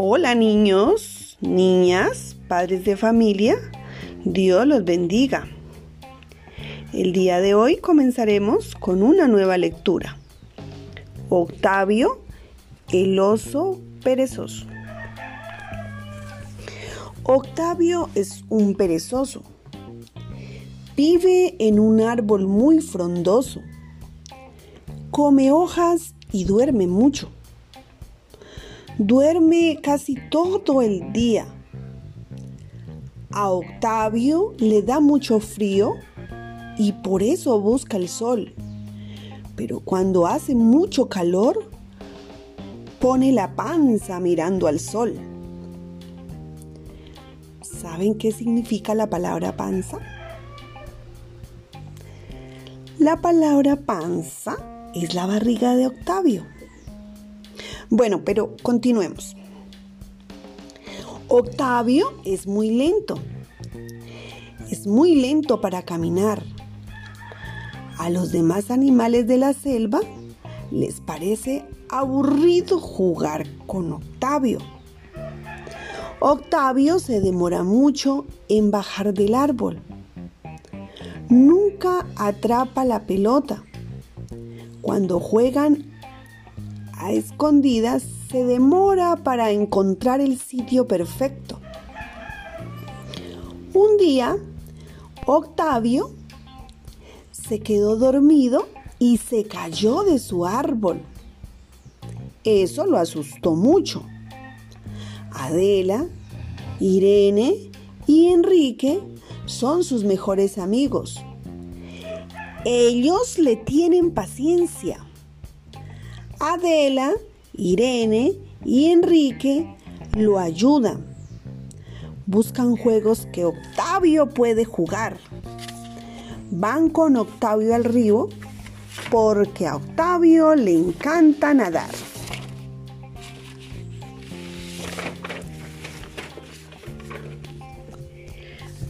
Hola niños, niñas, padres de familia, Dios los bendiga. El día de hoy comenzaremos con una nueva lectura. Octavio, el oso perezoso. Octavio es un perezoso. Vive en un árbol muy frondoso. Come hojas y duerme mucho. Duerme casi todo el día. A Octavio le da mucho frío y por eso busca el sol. Pero cuando hace mucho calor, pone la panza mirando al sol. ¿Saben qué significa la palabra panza? La palabra panza es la barriga de Octavio. Bueno, pero continuemos. Octavio es muy lento. Es muy lento para caminar. A los demás animales de la selva les parece aburrido jugar con Octavio. Octavio se demora mucho en bajar del árbol. Nunca atrapa la pelota. Cuando juegan a escondidas se demora para encontrar el sitio perfecto. Un día, Octavio se quedó dormido y se cayó de su árbol. Eso lo asustó mucho. Adela, Irene y Enrique son sus mejores amigos. Ellos le tienen paciencia. Adela, Irene y Enrique lo ayudan. Buscan juegos que Octavio puede jugar. Van con Octavio al río porque a Octavio le encanta nadar.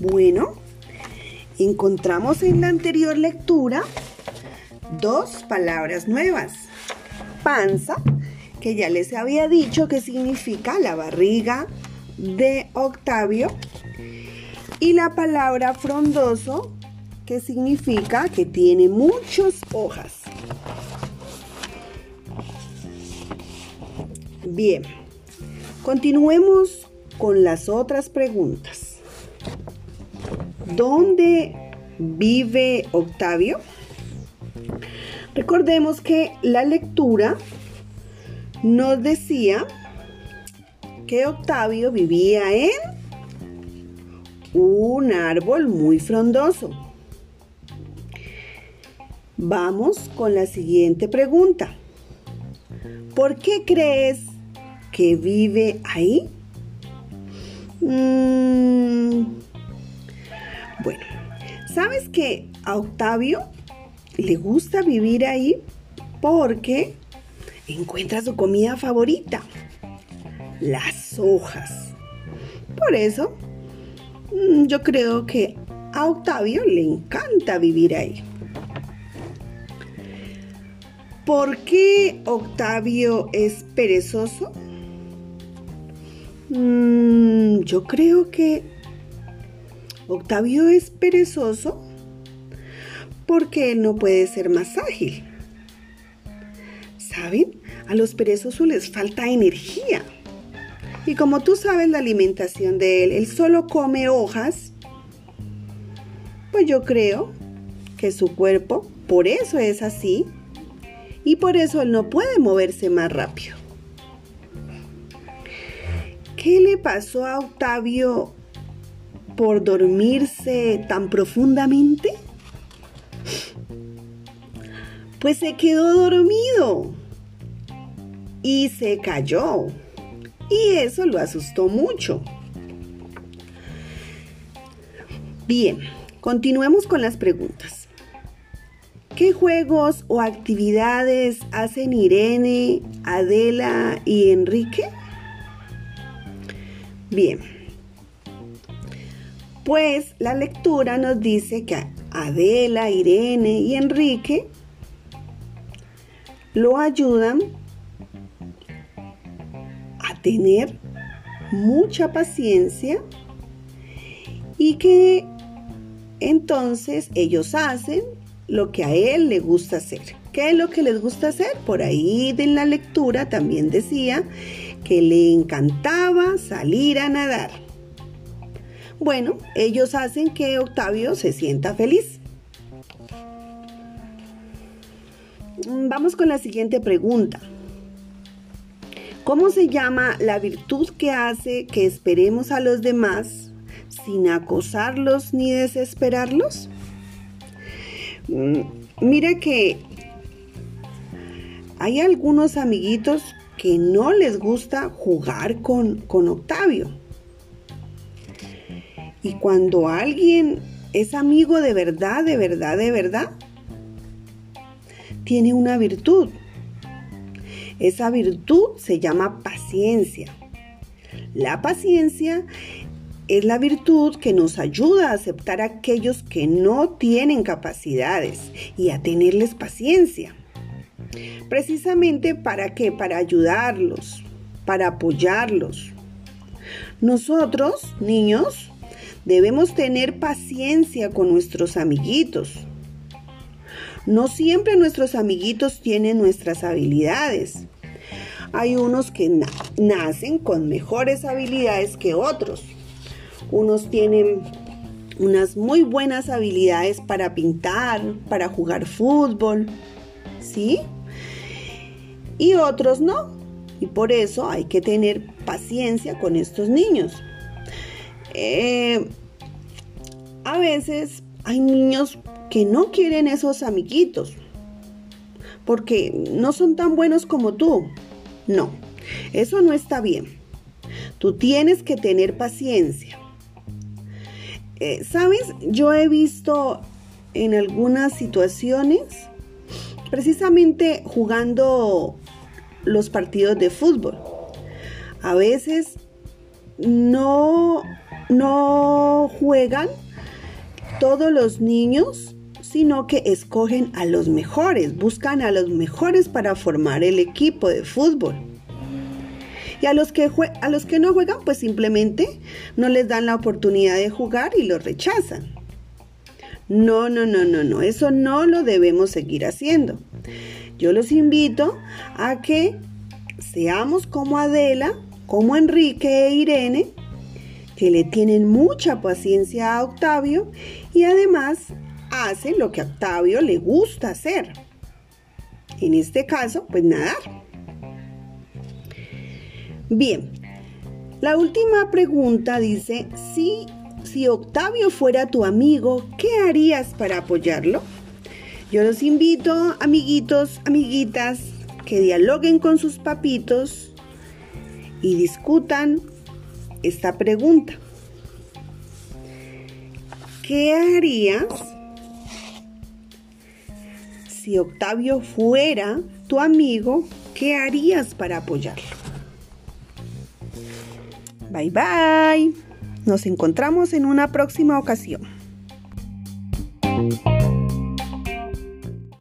Bueno, encontramos en la anterior lectura dos palabras nuevas. Panza, que ya les había dicho que significa la barriga de Octavio, y la palabra frondoso, que significa que tiene muchas hojas. Bien, continuemos con las otras preguntas. ¿Dónde vive Octavio? Recordemos que la lectura nos decía que Octavio vivía en un árbol muy frondoso. Vamos con la siguiente pregunta. ¿Por qué crees que vive ahí? Mm, bueno, ¿sabes que a Octavio le gusta vivir ahí porque encuentra su comida favorita, las hojas. Por eso, mm, yo creo que a Octavio le encanta vivir ahí. ¿Por qué Octavio es perezoso? Mm, yo creo que Octavio es perezoso porque no puede ser más ágil. ¿Saben? A los perezosos les falta energía. Y como tú sabes la alimentación de él, él solo come hojas, pues yo creo que su cuerpo por eso es así y por eso él no puede moverse más rápido. ¿Qué le pasó a Octavio por dormirse tan profundamente? Pues se quedó dormido y se cayó. Y eso lo asustó mucho. Bien, continuemos con las preguntas. ¿Qué juegos o actividades hacen Irene, Adela y Enrique? Bien. Pues la lectura nos dice que Adela, Irene y Enrique lo ayudan a tener mucha paciencia y que entonces ellos hacen lo que a él le gusta hacer. ¿Qué es lo que les gusta hacer? Por ahí en la lectura también decía que le encantaba salir a nadar. Bueno, ellos hacen que Octavio se sienta feliz. Vamos con la siguiente pregunta. ¿Cómo se llama la virtud que hace que esperemos a los demás sin acosarlos ni desesperarlos? Mm, mira que hay algunos amiguitos que no les gusta jugar con, con Octavio. Y cuando alguien es amigo de verdad, de verdad, de verdad, tiene una virtud. Esa virtud se llama paciencia. La paciencia es la virtud que nos ayuda a aceptar a aquellos que no tienen capacidades y a tenerles paciencia. Precisamente para qué? Para ayudarlos, para apoyarlos. Nosotros, niños, debemos tener paciencia con nuestros amiguitos. No siempre nuestros amiguitos tienen nuestras habilidades. Hay unos que nacen con mejores habilidades que otros unos tienen unas muy buenas habilidades para pintar, para jugar fútbol, ¿sí? Y otros no. Y por eso hay que tener paciencia con estos niños. Eh, a veces hay niños que no quieren esos amiguitos porque no son tan buenos como tú. No, eso no está bien. Tú tienes que tener paciencia. Eh, ¿Sabes? Yo he visto en algunas situaciones, precisamente jugando los partidos de fútbol, a veces no, no juegan todos los niños, sino que escogen a los mejores, buscan a los mejores para formar el equipo de fútbol. Y a los, que a los que no juegan, pues simplemente no les dan la oportunidad de jugar y los rechazan. No, no, no, no, no, eso no lo debemos seguir haciendo. Yo los invito a que seamos como Adela, como Enrique e Irene, que le tienen mucha paciencia a Octavio y además hacen lo que a Octavio le gusta hacer. En este caso, pues nadar. Bien, la última pregunta dice, si, si Octavio fuera tu amigo, ¿qué harías para apoyarlo? Yo los invito, amiguitos, amiguitas, que dialoguen con sus papitos y discutan esta pregunta. ¿Qué harías si Octavio fuera tu amigo? ¿Qué harías para apoyarlo? Bye bye. Nos encontramos en una próxima ocasión.